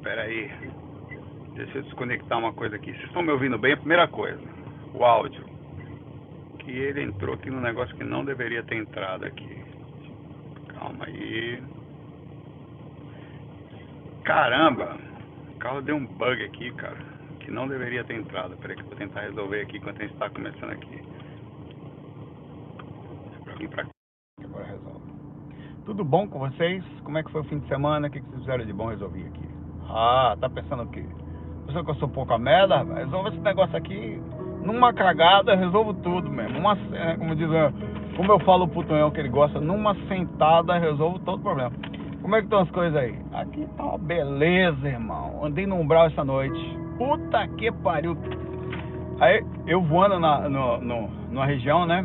Pera aí. Deixa eu desconectar uma coisa aqui. Vocês estão me ouvindo bem? A primeira coisa, o áudio. Que ele entrou aqui no negócio que não deveria ter entrado aqui. Calma aí. Caramba! O carro deu um bug aqui, cara. Que não deveria ter entrado. Peraí que eu vou tentar resolver aqui enquanto a gente está começando aqui. Pra. Agora resolve. Tudo bom com vocês? Como é que foi o fim de semana? O que vocês fizeram de bom resolver aqui? Ah, tá pensando o quê? Pensando que eu sou pouca merda? Resolve esse negócio aqui numa cagada, resolvo tudo mesmo. Uma, é, como diz, como eu falo pro Tonhão que ele gosta, numa sentada resolvo todo o problema. Como é que estão as coisas aí? Aqui tá uma beleza, irmão. Andei no umbral essa noite. Puta que pariu. Aí eu voando na, no, no, numa região, né?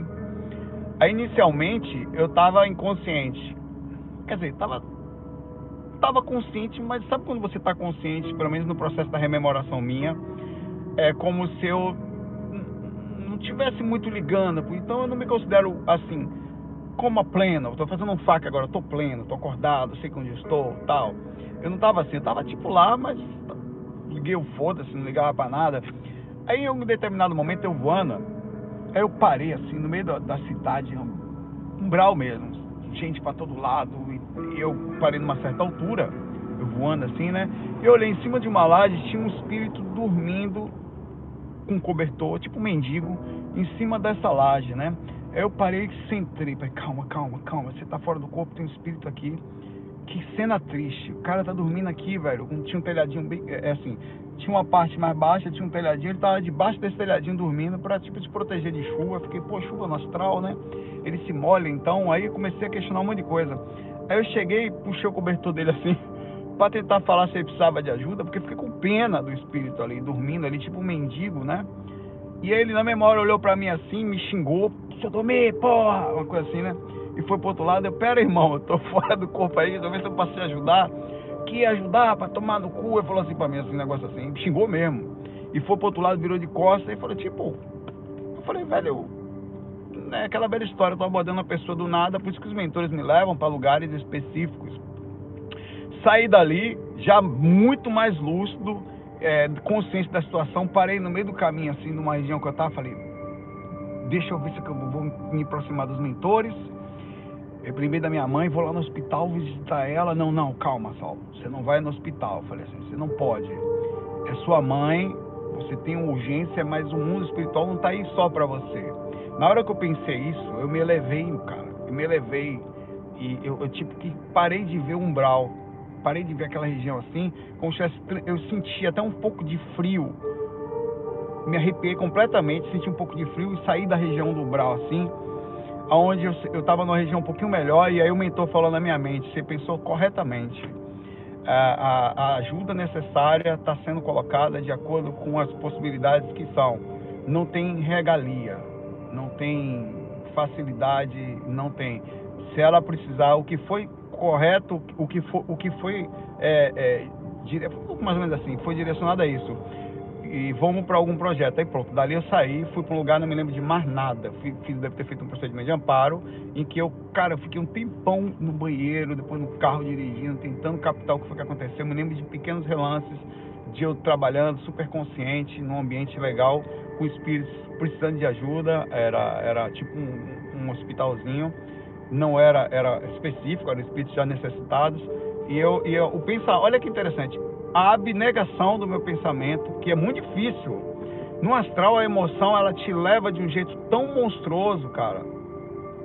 Aí inicialmente eu tava inconsciente. Quer dizer, tava tava consciente, mas sabe quando você tá consciente, pelo menos no processo da rememoração minha, é como se eu não tivesse muito ligando, então eu não me considero assim, como pleno, eu tô fazendo um fac agora, tô pleno, tô acordado, sei onde estou, tal. Eu não tava assim, eu tava tipo lá, mas liguei o foda-se, não ligava pra nada. Aí em um determinado momento eu voando, aí eu parei assim, no meio da, da cidade, umbral mesmo, gente para todo lado, e, eu parei numa certa altura, eu voando assim, né? Eu olhei em cima de uma laje, tinha um espírito dormindo com um cobertor, tipo um mendigo, em cima dessa laje, né? Aí eu parei e centrei, falei, calma, calma, calma, você tá fora do corpo, tem um espírito aqui. Que cena triste, o cara tá dormindo aqui, velho, tinha um telhadinho bem, é, é assim, tinha uma parte mais baixa, tinha um telhadinho, ele tava debaixo desse telhadinho dormindo pra, tipo, se proteger de chuva. Fiquei, pô, chuva no astral, né? Ele se molha, então, aí comecei a questionar um monte de coisa. Aí eu cheguei, puxei o cobertor dele assim, para tentar falar se ele precisava de ajuda, porque fiquei com pena do espírito ali, dormindo ali, tipo um mendigo, né? E aí ele na memória olhou para mim assim, me xingou, se eu dormir, porra, uma coisa assim, né? E foi pro outro lado, eu, pera irmão, eu tô fora do corpo aí, talvez eu possa te ajudar. Que ajudar para tomar no cu, ele falou assim pra mim, assim, negócio assim, xingou mesmo. E foi pro outro lado, virou de costas e falou, tipo, eu falei, velho, né, aquela velha história, eu tô abordando uma pessoa do nada, por isso que os mentores me levam para lugares específicos. Saí dali, já muito mais lúcido, é, consciente da situação, parei no meio do caminho, assim, numa região que eu tava, falei, deixa eu ver se eu vou me aproximar dos mentores. Lembrei da minha mãe, vou lá no hospital visitar ela. Não, não, calma, Saulo. Você não vai no hospital. Eu falei assim, você não pode. É sua mãe, você tem urgência, mas o mundo espiritual não está aí só para você. Na hora que eu pensei isso, eu me elevei, cara. Eu me elevei. E eu, eu tipo que parei de ver umbral. Parei de ver aquela região assim, como se eu senti até um pouco de frio me arrepiei completamente, senti um pouco de frio e saí da região do umbral assim, aonde eu estava numa região um pouquinho melhor e aí o mentor falou na minha mente, você pensou corretamente. A, a, a ajuda necessária está sendo colocada de acordo com as possibilidades que são. Não tem regalia, não tem facilidade, não tem. Se ela precisar, o que foi correto, o que foi, o que foi é, é, mais ou menos assim, foi direcionado a isso e vamos para algum projeto. Aí pronto, dali eu saí, fui para um lugar, não me lembro de mais nada. Fiz, deve ter feito um procedimento de amparo, em que eu, cara, eu fiquei um tempão no banheiro, depois no carro dirigindo, tentando captar o que foi que aconteceu. Eu me lembro de pequenos relances de eu trabalhando super consciente, num ambiente legal, com espíritos precisando de ajuda. Era, era tipo um, um hospitalzinho, não era, era específico, eram espíritos já necessitados. E eu, e eu o pensar, olha que interessante, a abnegação do meu pensamento, que é muito difícil. No astral, a emoção ela te leva de um jeito tão monstruoso, cara.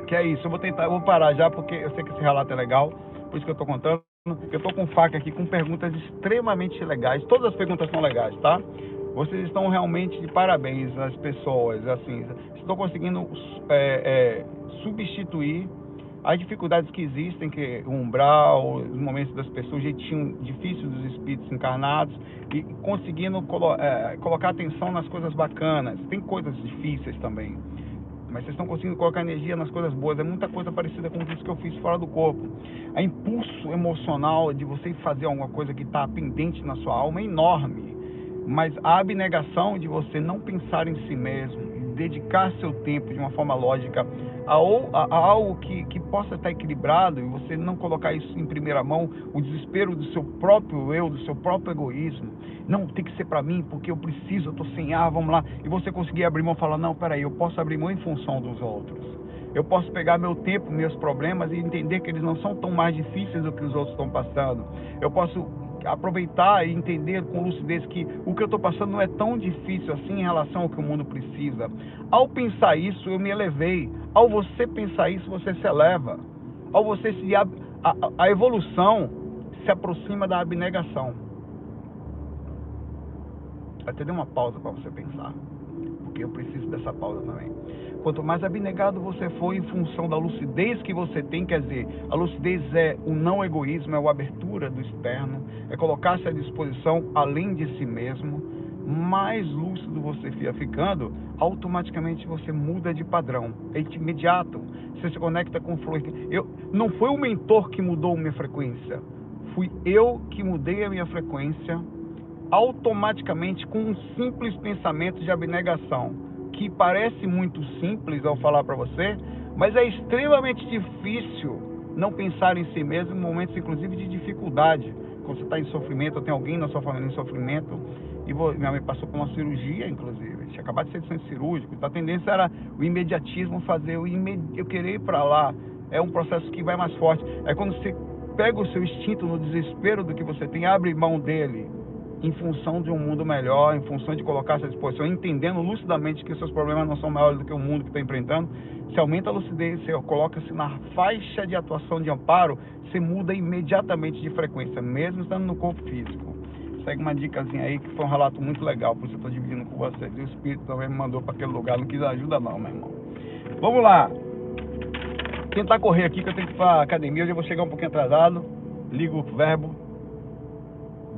Que é isso. Eu vou tentar, eu vou parar já, porque eu sei que esse relato é legal, por isso que eu tô contando. Eu tô com faca aqui com perguntas extremamente legais. Todas as perguntas são legais, tá? Vocês estão realmente de parabéns, as pessoas. Assim, estão conseguindo é, é, substituir as dificuldades que existem, que o umbral, os momentos das pessoas, o jeitinho difícil dos espíritos encarnados, e conseguindo colo é, colocar atenção nas coisas bacanas. Tem coisas difíceis também, mas vocês estão conseguindo colocar energia nas coisas boas. É muita coisa parecida com isso que eu fiz fora do corpo. A impulso emocional de você fazer alguma coisa que está pendente na sua alma é enorme, mas a abnegação de você não pensar em si mesmo, dedicar seu tempo de uma forma lógica a, a, a, algo que, que possa estar equilibrado e você não colocar isso em primeira mão, o desespero do seu próprio eu, do seu próprio egoísmo. Não, tem que ser para mim porque eu preciso, eu estou sem ar, vamos lá. E você conseguir abrir mão e falar: não, peraí, eu posso abrir mão em função dos outros. Eu posso pegar meu tempo, meus problemas e entender que eles não são tão mais difíceis do que os outros estão passando. Eu posso aproveitar e entender com lucidez que o que eu estou passando não é tão difícil assim em relação ao que o mundo precisa. Ao pensar isso, eu me elevei. Ao você pensar isso, você se eleva. Ao você se a, a, a evolução se aproxima da abnegação. Até dei uma pausa para você pensar, porque eu preciso dessa pausa também. Quanto mais abnegado você for em função da lucidez que você tem, quer dizer, a lucidez é o não egoísmo, é a abertura do externo, é colocar-se à disposição além de si mesmo. Mais lúcido você fica ficando, automaticamente você muda de padrão. É imediato. Você se conecta com o flor. Eu, não foi o mentor que mudou minha frequência. Fui eu que mudei a minha frequência automaticamente com um simples pensamento de abnegação que parece muito simples ao falar para você, mas é extremamente difícil não pensar em si mesmo em momentos, inclusive, de dificuldade. Quando você está em sofrimento, ou tem alguém na sua família em sofrimento, e vou, minha mãe passou por uma cirurgia, inclusive, tinha acabado de ser de centro cirúrgico, então a tendência era o imediatismo fazer, o imed... eu querer ir para lá, é um processo que vai mais forte. É quando você pega o seu instinto no desespero do que você tem, abre mão dele em função de um mundo melhor, em função de colocar-se à disposição, entendendo lucidamente que seus problemas não são maiores do que o mundo que está enfrentando, se aumenta a lucidez, você coloca-se na faixa de atuação de amparo, você muda imediatamente de frequência, mesmo estando no corpo físico. Segue uma dicasinha aí que foi um relato muito legal, por isso eu estou dividindo com vocês. E o Espírito também me mandou para aquele lugar, não quis ajuda não, meu irmão. Vamos lá. Tentar correr aqui, que eu tenho que ir para academia, eu já vou chegar um pouquinho atrasado. Ligo o verbo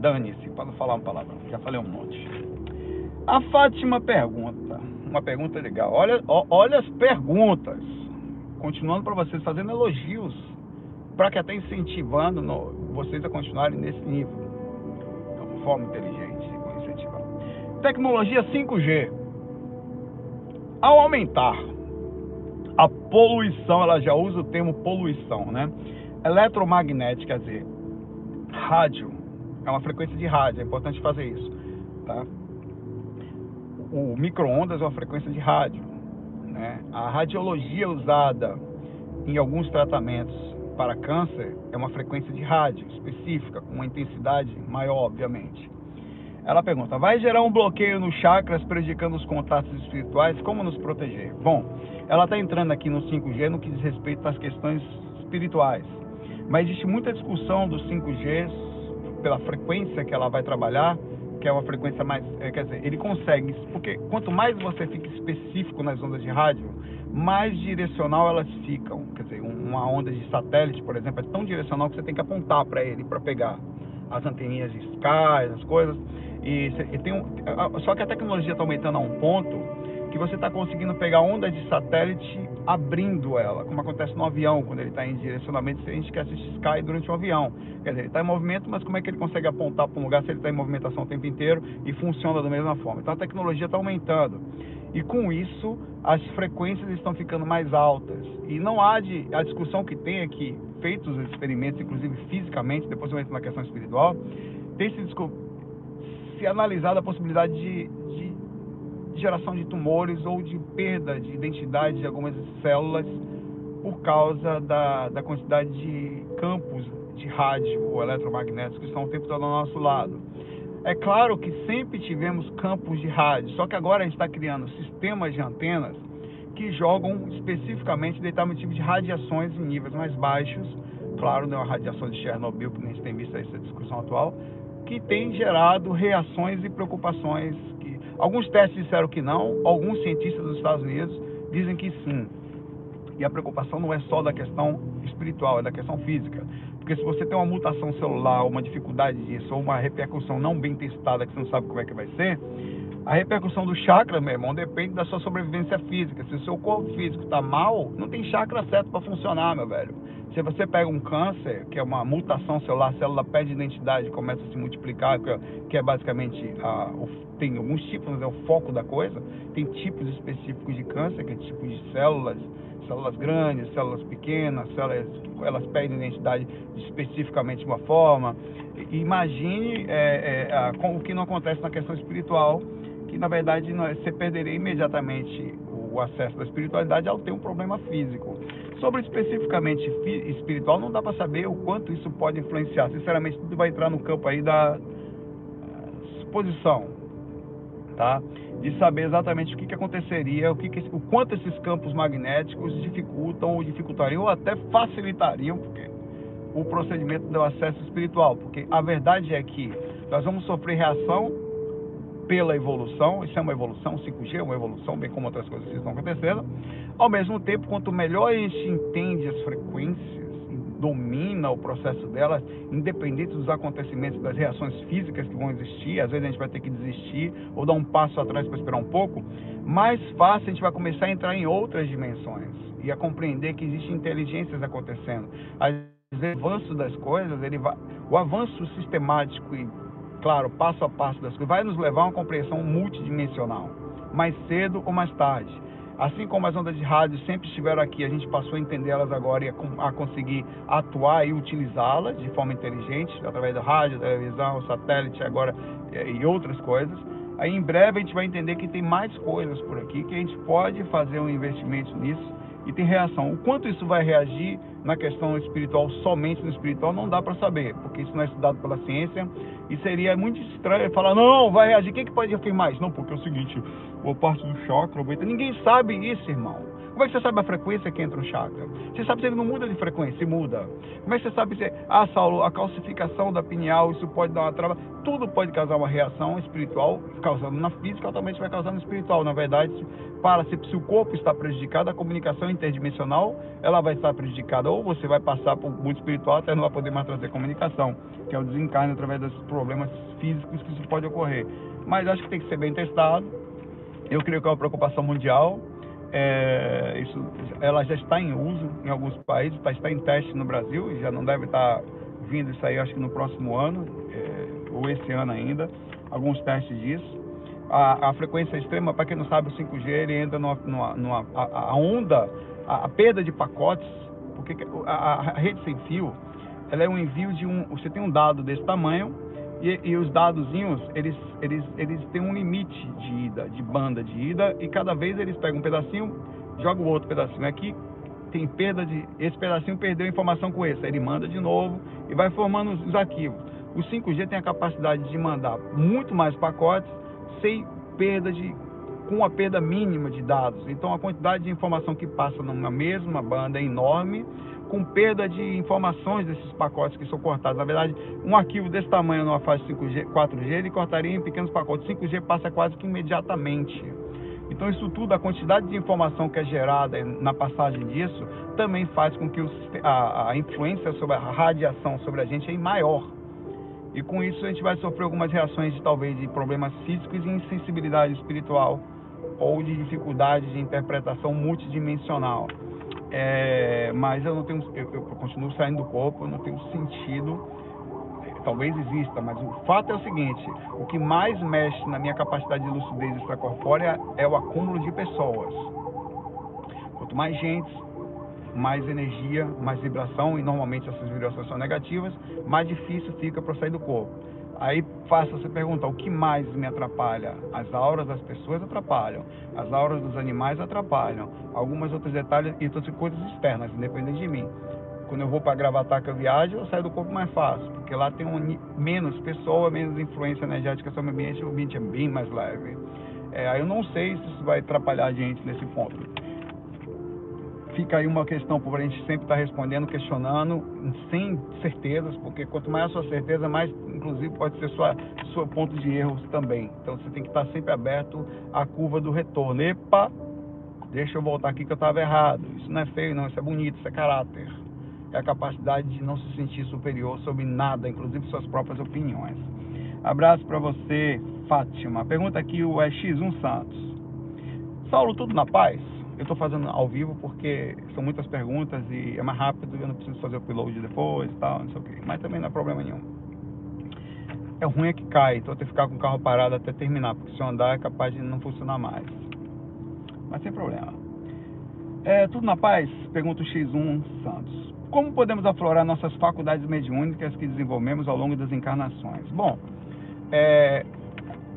Dane-se, para não falar uma palavra. Já falei um monte. A Fátima pergunta, uma pergunta legal. Olha, olha as perguntas. Continuando para vocês, fazendo elogios, para que até incentivando no, vocês a continuarem nesse nível. De uma forma inteligente, incentivar. Tecnologia 5G. Ao aumentar a poluição, ela já usa o termo poluição, né? Eletromagnética, quer dizer, rádio, é uma frequência de rádio, é importante fazer isso. Tá? O micro-ondas é uma frequência de rádio. Né? A radiologia usada em alguns tratamentos para câncer é uma frequência de rádio específica, com uma intensidade maior, obviamente. Ela pergunta: vai gerar um bloqueio nos chakras, prejudicando os contatos espirituais? Como nos proteger? Bom, ela está entrando aqui no 5G no que diz respeito às questões espirituais. Mas existe muita discussão do 5G pela frequência que ela vai trabalhar, que é uma frequência mais, é, quer dizer, ele consegue, porque quanto mais você fica específico nas ondas de rádio, mais direcional elas ficam. Quer dizer, uma onda de satélite, por exemplo, é tão direcional que você tem que apontar para ele para pegar as anteninhas de Sky, as coisas. E, e tem um, só que a tecnologia está aumentando a um ponto que você está conseguindo pegar ondas de satélite abrindo ela, como acontece no avião, quando ele está em direcionamento, a gente quer assistir Sky durante o avião. Quer dizer, ele está em movimento, mas como é que ele consegue apontar para um lugar se ele está em movimentação o tempo inteiro e funciona da mesma forma? Então a tecnologia está aumentando. E com isso, as frequências estão ficando mais altas. E não há de. A discussão que tem aqui, feitos os experimentos, inclusive fisicamente, depois eu entro na questão espiritual, tem se, se analisado a possibilidade de geração de tumores ou de perda de identidade de algumas células por causa da, da quantidade de campos de rádio ou eletromagnéticos que estão o tempo todo ao nosso lado. É claro que sempre tivemos campos de rádio, só que agora a gente está criando sistemas de antenas que jogam especificamente determinado tipo de radiações em níveis mais baixos, claro, não é a radiação de Chernobyl, que nem se tem visto essa discussão atual, que tem gerado reações e preocupações Alguns testes disseram que não, alguns cientistas dos Estados Unidos dizem que sim. E a preocupação não é só da questão espiritual, é da questão física. Porque se você tem uma mutação celular, uma dificuldade disso, ou uma repercussão não bem testada, que você não sabe como é que vai ser, A repercussão do chakra, meu irmão, depende da sua sobrevivência física. Se o seu corpo físico está mal, não tem chakra certo para funcionar, meu velho. Se você pega um câncer, que é uma mutação celular, a célula perde identidade, começa a se multiplicar, que é, é basicamente, a, o, tem alguns tipos, mas é o foco da coisa. Tem tipos específicos de câncer, que é tipos de células, células grandes, células pequenas, células elas perdem identidade especificamente de uma forma. Imagine é, é, a, o que não acontece na questão espiritual, que na verdade você perderia imediatamente o acesso da espiritualidade ao ter um problema físico. Sobre especificamente espiritual, não dá para saber o quanto isso pode influenciar. Sinceramente, tudo vai entrar no campo aí da suposição, tá? De saber exatamente o que, que aconteceria, o, que, que o quanto esses campos magnéticos dificultam ou dificultariam ou até facilitariam porque, o procedimento do acesso espiritual. Porque a verdade é que nós vamos sofrer reação pela evolução, isso é uma evolução, 5G é uma evolução, bem como outras coisas que estão acontecendo. Ao mesmo tempo, quanto melhor a gente entende as frequências, domina o processo delas, independente dos acontecimentos, das reações físicas que vão existir, às vezes a gente vai ter que desistir ou dar um passo atrás para esperar um pouco, mais fácil a gente vai começar a entrar em outras dimensões e a compreender que existem inteligências acontecendo. O avanço das coisas, ele vai, o avanço sistemático e claro, passo a passo das coisas, vai nos levar a uma compreensão multidimensional, mais cedo ou mais tarde. Assim como as ondas de rádio sempre estiveram aqui, a gente passou a entendê-las agora e a, conseguir atuar e utilizá-las de forma inteligente, através da rádio, televisão, satélite agora e outras coisas. Aí em breve a gente vai entender que tem mais coisas por aqui, que a gente pode fazer um investimento nisso e tem reação. O quanto isso vai reagir na questão espiritual, somente no espiritual, não dá para saber, porque isso não é estudado pela ciência e seria muito estranho falar, não, vai reagir. Quem que pode afirmar isso? Não, porque é o seguinte, boa parte do chakra, ninguém sabe isso, irmão. Como é que você sabe a frequência que entra no chakra? Você sabe se ele não muda de frequência, se muda. Como é que você sabe se, ah, Saulo, a calcificação da pineal, isso pode dar uma trava? Tudo pode causar uma reação espiritual, causando na física, altamente vai causar no espiritual. Na verdade, para se, se o corpo está prejudicado, a comunicação interdimensional, ela vai estar prejudicada. Ou você vai passar por muito espiritual, até não vai poder mais trazer comunicação, que é o desencarne através dos problemas físicos que isso pode ocorrer. Mas acho que tem que ser bem testado. Eu creio que é uma preocupação mundial é, isso, ela já está em uso em alguns países, tá, está em teste no Brasil e já não deve estar vindo isso aí, acho que no próximo ano, é, ou esse ano ainda, alguns testes disso. A, a frequência extrema, para quem não sabe, o 5G ele entra numa, numa, numa a, a, onda, a, a, perda de pacotes, porque a, a rede sem fio, ela é um envio de um, você tem um dado desse tamanho, e, e, os dadozinhos, eles, eles, eles têm um limite de ida, de banda de ida, e cada vez eles pegam um pedacinho, jogam o outro pedacinho aqui, tem perda de. Esse pedacinho perdeu informação com esse, aí ele manda de novo e vai formando os, os arquivos. O 5G tem a capacidade de mandar muito mais pacotes sem perda de. com a perda mínima de dados. Então a quantidade de informação que passa numa mesma banda é enorme com perda de informações desses pacotes que são cortados. Na verdade, um arquivo desse tamanho numa fase 5G, 4G, ele cortaria em pequenos pacotes. 5G passa quase que imediatamente. Então, isso tudo, a quantidade de informação que é gerada na passagem disso, também faz com que a, a influência sobre a radiação sobre a gente é maior. E com isso a gente vai sofrer algumas reações de talvez de problemas físicos e insensibilidade espiritual ou de dificuldade de interpretação multidimensional. É, mas eu não tenho, eu, eu, continuo saindo do corpo, eu não tenho sentido, talvez exista, mas o fato é o seguinte: o que mais mexe na minha capacidade de lucidez extracorpórea é o acúmulo de pessoas. Quanto mais gente, mais energia, mais vibração, e normalmente essas vibrações são negativas, mais difícil fica para sair do corpo. Aí faça essa pergunta: o que mais me atrapalha? As auras das pessoas atrapalham, as auras dos animais atrapalham, algumas outros detalhes e outras coisas externas, independente de mim. Quando eu vou para Gravatar que eu viajo, eu saio do corpo mais fácil, porque lá tem um, menos pessoa, menos influência energética sobre o ambiente, o ambiente é bem mais leve. É, aí eu não sei se isso vai atrapalhar a gente nesse ponto fica aí uma questão para a gente sempre estar tá respondendo, questionando, sem certezas, porque quanto mais a sua certeza, mais inclusive pode ser sua seu ponto de erros também. Então você tem que estar tá sempre aberto à curva do retorno. Epa, deixa eu voltar aqui que eu estava errado. Isso não é feio, não, isso é bonito, isso é caráter. É a capacidade de não se sentir superior sobre nada, inclusive suas próprias opiniões. Abraço para você. Fátima. Pergunta aqui o X1 Santos. Saulo, tudo na paz? Eu estou fazendo ao vivo porque são muitas perguntas e é mais rápido, eu não preciso fazer o upload depois e tal, não sei o que. Mas também não é problema nenhum. É ruim é que cai, então eu tenho que ficar com o carro parado até terminar, porque se eu andar é capaz de não funcionar mais. Mas sem problema. É, tudo na paz? Pergunta o X1 Santos. Como podemos aflorar nossas faculdades mediúnicas que desenvolvemos ao longo das encarnações? Bom, é,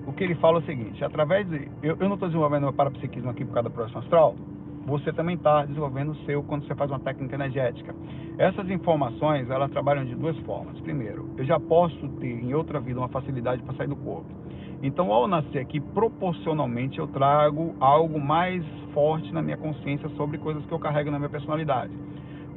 o que ele fala é o seguinte: através de. Eu, eu não estou desenvolvendo meu parapsiquismo aqui por causa da projeção astral, você também está desenvolvendo o seu quando você faz uma técnica energética. Essas informações, elas trabalham de duas formas. Primeiro, eu já posso ter em outra vida uma facilidade para sair do corpo. Então, ao nascer aqui, proporcionalmente eu trago algo mais forte na minha consciência sobre coisas que eu carrego na minha personalidade.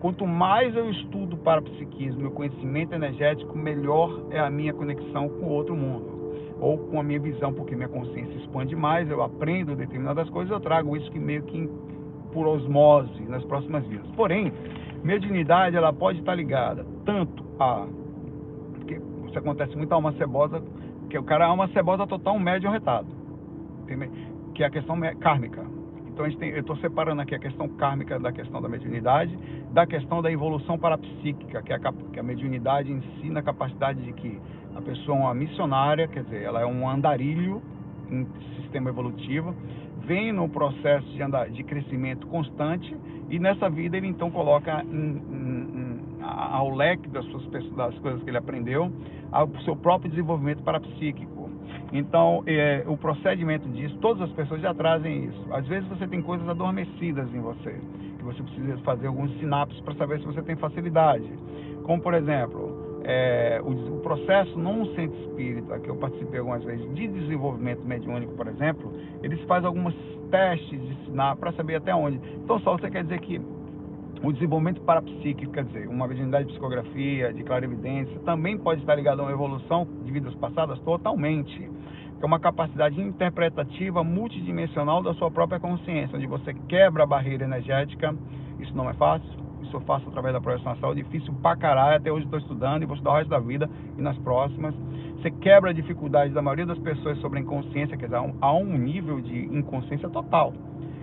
Quanto mais eu estudo para psiquismo, meu conhecimento energético, melhor é a minha conexão com o outro mundo ou com a minha visão, porque minha consciência expande mais, eu aprendo determinadas coisas, eu trago isso que meio que por osmose nas próximas vidas. Porém, mediunidade ela pode estar ligada tanto a porque isso acontece muito a alma cebosa, que o cara é uma cebosa total, um médium retado, que é a questão kármica. Então tem, eu estou separando aqui a questão kármica da questão da mediunidade, da questão da evolução parapsíquica, que é a, que a mediunidade ensina a capacidade de que a pessoa é uma missionária, quer dizer, ela é um andarilho em sistema evolutivo, vem no processo de, andar, de crescimento constante e nessa vida ele então coloca em, em, em, ao leque das, suas, das coisas que ele aprendeu, ao seu próprio desenvolvimento parapsíquico. Então, é, o procedimento disso, todas as pessoas já trazem isso. Às vezes você tem coisas adormecidas em você, que você precisa fazer alguns sinapses para saber se você tem facilidade. Como, por exemplo, é, o, o, processo num centro espírita, que eu participei algumas vezes, de desenvolvimento mediúnico, por exemplo, eles fazem alguns testes de sinal para saber até onde. Então, só você quer dizer que o desenvolvimento parapsíquico, quer dizer, uma mediunidade de psicografia, de clarividência, também pode estar ligado a uma evolução de vidas passadas totalmente. Que é uma capacidade interpretativa multidimensional da sua própria consciência, onde você quebra a barreira energética. Isso não é fácil isso eu faço através da projeção astral, difícil pra caralho, até hoje estou estudando e vou estudar o resto da vida e nas próximas. Você quebra a dificuldade da maioria das pessoas sobre a inconsciência, quer dizer, há um nível de inconsciência total.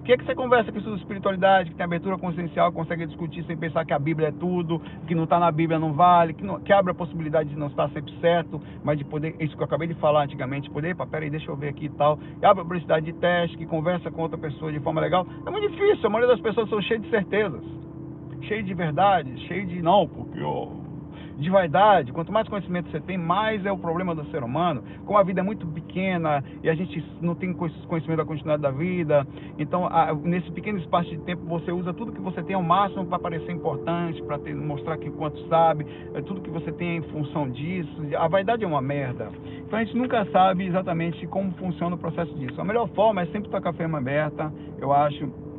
O que é que você conversa isso de espiritualidade, que tem abertura consciencial, consegue discutir sem pensar que a Bíblia é tudo, que não está na Bíblia não vale, que, não, que abre a possibilidade de não estar sempre certo, mas de poder, isso que eu acabei de falar antigamente, poder, epa, peraí, deixa eu ver aqui e tal, e abre a possibilidade de teste, que conversa com outra pessoa de forma legal. É muito difícil, a maioria das pessoas são cheias de certezas cheio de verdade, cheio de não, porque de vaidade. Quanto mais conhecimento você tem, mais é o problema do ser humano. Como a vida é muito pequena e a gente não tem conhecimento da continuidade da vida, então a, nesse pequeno espaço de tempo você usa tudo que você tem ao máximo para parecer importante, para mostrar que quanto sabe, é tudo que você tem em função disso. A vaidade é uma merda. Então a gente nunca sabe exatamente como funciona o processo disso. A melhor forma é sempre estar com a firma aberta, eu acho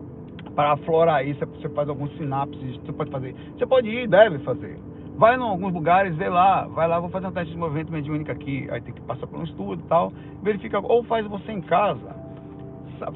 para aflorar isso, você faz alguns sinapses, você pode fazer. Você pode ir, deve fazer. Vai em alguns lugares, vê lá, vai lá, vou fazer um teste de movimento mediúnico aqui, aí tem que passar por um estudo e tal, verifica, ou faz você em casa,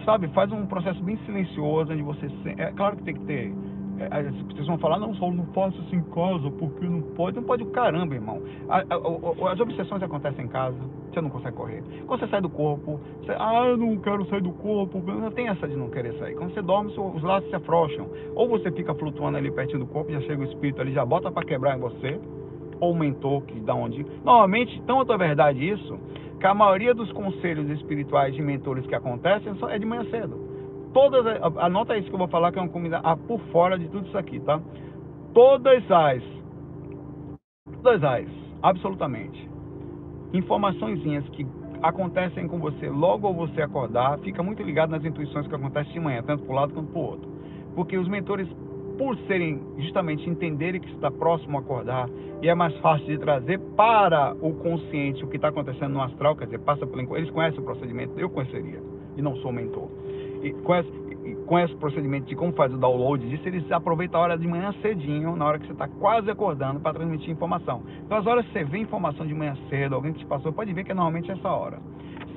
sabe, faz um processo bem silencioso, onde você, é claro que tem que ter pessoas vão falar, não, só não faço isso em casa, porque não pode. Não pode o caramba, irmão. As obsessões acontecem em casa, você não consegue correr. Quando você sai do corpo, você, ah, eu não quero sair do corpo, não tem essa de não querer sair. Quando você dorme, os laços se afrouxam. Ou você fica flutuando ali pertinho do corpo, já chega o espírito ali, já bota para quebrar em você, ou o mentor que dá onde. Normalmente, tanto é verdade isso, que a maioria dos conselhos espirituais de mentores que acontecem é de manhã cedo todas, anota isso que eu vou falar, que é uma comida ah, por fora de tudo isso aqui, tá? Todas as, todas as, absolutamente, informaçõezinhas que acontecem com você logo ao você acordar, fica muito ligado nas intuições que acontecem de manhã, tanto para um lado quanto para o outro. Porque os mentores, por serem justamente entenderem que está próximo a acordar, e é mais fácil de trazer para o consciente o que está acontecendo no astral, quer dizer, passa pelo eles conhecem o procedimento, eu conheceria, e não sou mentor e conhece, e conhece o procedimento de como faz o download disso, eles aproveitam a hora de manhã cedinho, na hora que você está quase acordando, para transmitir informação. Então, as horas que você vê informação de manhã cedo, alguém que te passou, pode ver que é normalmente essa hora.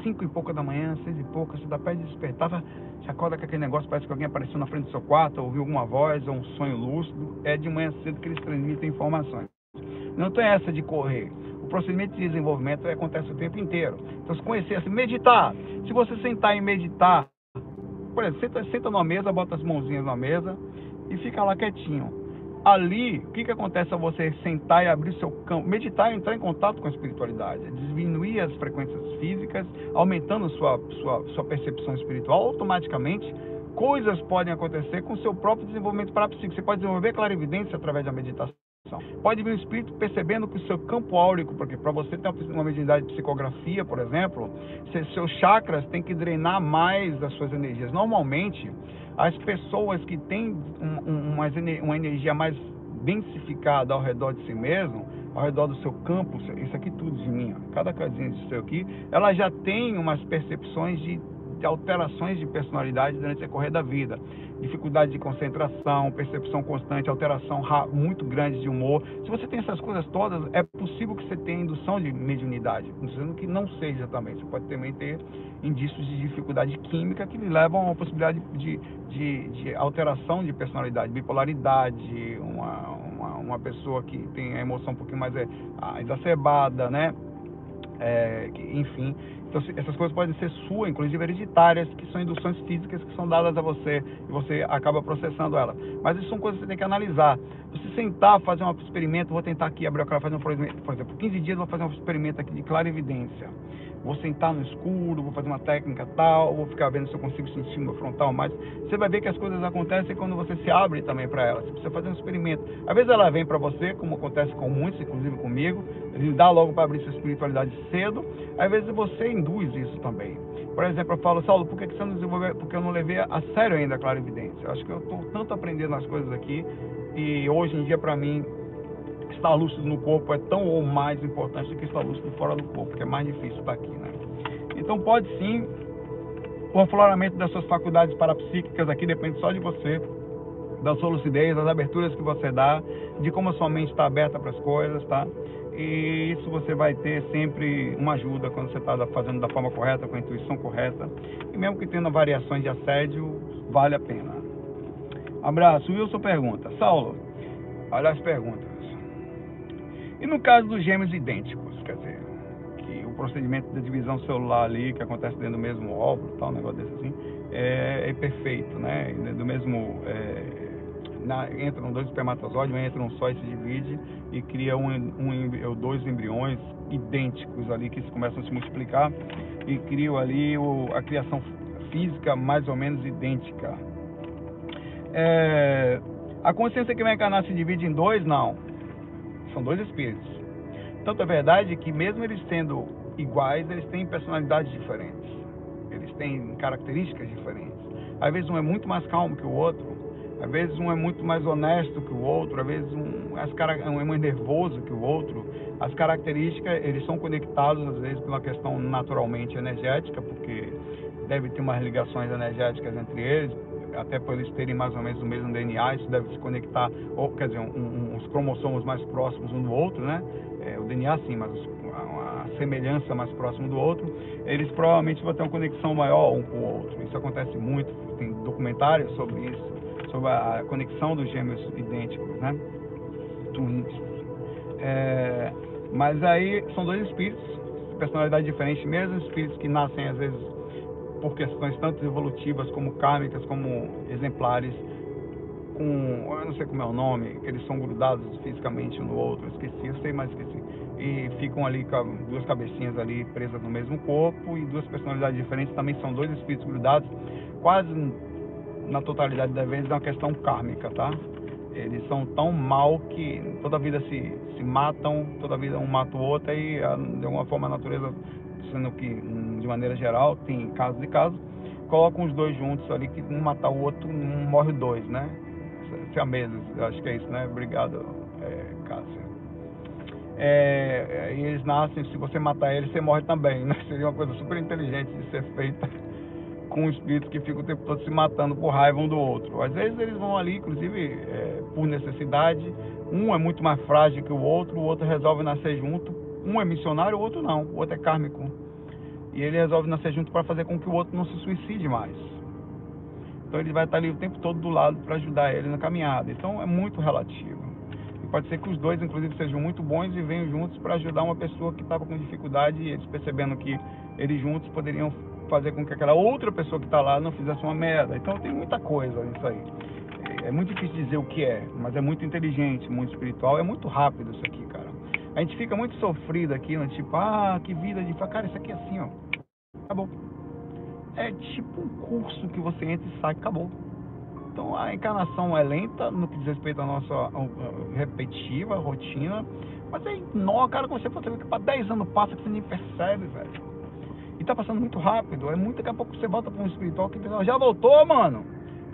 Cinco e pouca da manhã, seis e pouca, você dá pé de despertar, você acorda com aquele negócio, parece que alguém apareceu na frente do seu quarto, ouviu alguma voz, ou um sonho lúcido. É de manhã cedo que eles transmitem informações. Não tem essa de correr. O procedimento de desenvolvimento acontece o tempo inteiro. Então, se conhecer, assim, meditar. Se você sentar e meditar, por exemplo, senta, senta numa mesa, bota as mãozinhas na mesa e fica lá quietinho. Ali, o que, que acontece a você sentar e abrir seu campo? Meditar e entrar em contato com a espiritualidade, diminuir as frequências físicas, aumentando sua, sua, sua percepção espiritual, automaticamente coisas podem acontecer com seu próprio desenvolvimento parapsíquico. Você pode desenvolver clarividência através da meditação. Pode vir o espírito percebendo que o seu campo áurico, porque para você ter uma mediunidade de psicografia, por exemplo, seus chakras têm que drenar mais das suas energias. Normalmente, as pessoas que têm uma, uma energia mais densificada ao redor de si mesmo, ao redor do seu campo, isso aqui tudo de mim, cada casinha de seu aqui, ela já tem umas percepções de de alterações de personalidade durante o decorrer da vida. Dificuldade de concentração, percepção constante, alteração muito grande de humor. Se você tem essas coisas todas, é possível que você tenha indução de mediunidade. Não dizendo que não seja também. Você pode também ter indícios de dificuldade química que lhe levam a uma possibilidade de, de, de alteração de personalidade, bipolaridade, uma, uma, uma, pessoa que tem a emoção um pouquinho mais é, exacerbada, né? É, enfim, então, essas coisas podem ser suas, inclusive hereditárias, que são induções físicas que são dadas a você e você acaba processando elas. Mas isso são coisas que você tem que analisar. Você sentar, fazer um experimento, vou tentar aqui abrir a cara, fazer um, por exemplo, 15 dias vou fazer um experimento aqui de clarividência vou sentar no escuro, vou fazer uma técnica tal, vou ficar vendo se eu consigo sentir meu frontal mais. Você vai ver que as coisas acontecem quando você se abre também para elas. Você precisa fazer um experimento. Às vezes ela vem para você, como acontece com muitos, inclusive comigo, dá logo para abrir sua espiritualidade cedo. Às vezes você induz isso também. Por exemplo, eu falo, Saulo, por que você não desenvolveu? Porque eu não levei a sério ainda a clarividência. Eu acho que eu estou tanto aprendendo as coisas aqui e hoje em dia para mim estar lúcido no corpo é tão ou mais importante do que estar lúcido fora do corpo, que é mais difícil estar aqui, né? Então pode sim, o afloramento das suas faculdades parapsíquicas aqui depende só de você, da sua lucidez, das aberturas que você dá, de como a sua mente está aberta para as coisas, tá? E isso você vai ter sempre uma ajuda quando você está fazendo da forma correta, com a intuição correta. E mesmo que tenha variações de assédio, vale a pena. Abraço. Wilson pergunta. Saulo, olha as perguntas. E no caso dos gêmeos idênticos, quer dizer, que o procedimento de divisão celular ali, que acontece dentro do mesmo óvulo, tal, um negócio desse assim, é, é perfeito, né? Do mesmo. É, na, entram dois espermatozoides, entra um só e se divide e cria um, um, dois embriões idênticos ali que começam a se multiplicar e criam ali o, a criação física mais ou menos idêntica. É, a consciência que vai encarnar se divide em dois? Não são dois espíritos. Tanto é verdade que mesmo eles sendo iguais, eles têm personalidades diferentes. Eles têm características diferentes. Às vezes um é muito mais calmo que o outro, às vezes um é muito mais honesto que o outro, às vezes um, as, um é mais nervoso que o outro. As características, eles são conectados às vezes por uma questão naturalmente energética, porque deve ter umas ligações energéticas entre eles, até por eles terem mais ou menos o mesmo DNA, isso deve se conectar, ou quer dizer, um, um, os cromossomos mais próximos um do outro, né? É, o DNA sim, mas a, a semelhança mais próxima do outro, eles provavelmente vão ter uma conexão maior um com o outro. Isso acontece muito, tem documentários sobre isso, sobre a conexão dos gêmeos idênticos, né? Twins. É, mas aí são dois espíritos, personalidade diferente, mesmo espíritos que nascem às vezes por questões tanto evolutivas como kármicas, como exemplares, com, eu não sei como é o nome, que eles são grudados fisicamente um no outro, esqueci, eu sei, mas esqueci. E ficam ali duas cabecinhas ali presas no mesmo corpo e duas personalidades diferentes, também são dois espíritos grudados, quase na totalidade das vezes é uma questão kármica, tá? Eles são tão mal que toda vida se, se matam, toda vida um mata o outro e de alguma forma a natureza sendo que, maneira geral, tem casos e casos, colocam os dois juntos ali, que um matar o outro, um morre dois, né? Siameses, acho que é isso, né? Obrigado, é, Cássia. É, e eles nascem, se você matar eles, você morre também, né? Seria uma coisa super inteligente de ser feita com um espírito que fica o tempo todo se matando por raiva um do outro. Às vezes eles vão ali, inclusive, é, por necessidade, um é muito mais frágil que o outro, o outro resolve nascer junto um é missionário, o outro não. O outro é kármico. E ele resolve nascer junto para fazer com que o outro não se suicide mais. Então ele vai estar ali o tempo todo do lado para ajudar ele na caminhada. Então é muito relativo. pode ser que os dois, inclusive, sejam muito bons e venham juntos para ajudar uma pessoa que estava com dificuldade e eles percebendo que eles juntos poderiam fazer com que aquela outra pessoa que está lá não fizesse uma merda. Então tem muita coisa nisso aí. É muito difícil dizer o que é, mas é muito inteligente, muito espiritual, é muito rápido isso aqui, cara. A gente fica muito sofrido aqui, né? tipo, ah, que vida de. Cara, isso aqui é assim, ó. Acabou. É tipo um curso que você entra e sai, acabou. Então a encarnação é lenta no que diz respeito à nossa repetitiva, rotina. Mas aí, nó, cara, quando você for que para 10 anos passa que você nem percebe, velho. E tá passando muito rápido. É muito daqui a pouco você volta para um espiritual que pensa, já voltou, mano.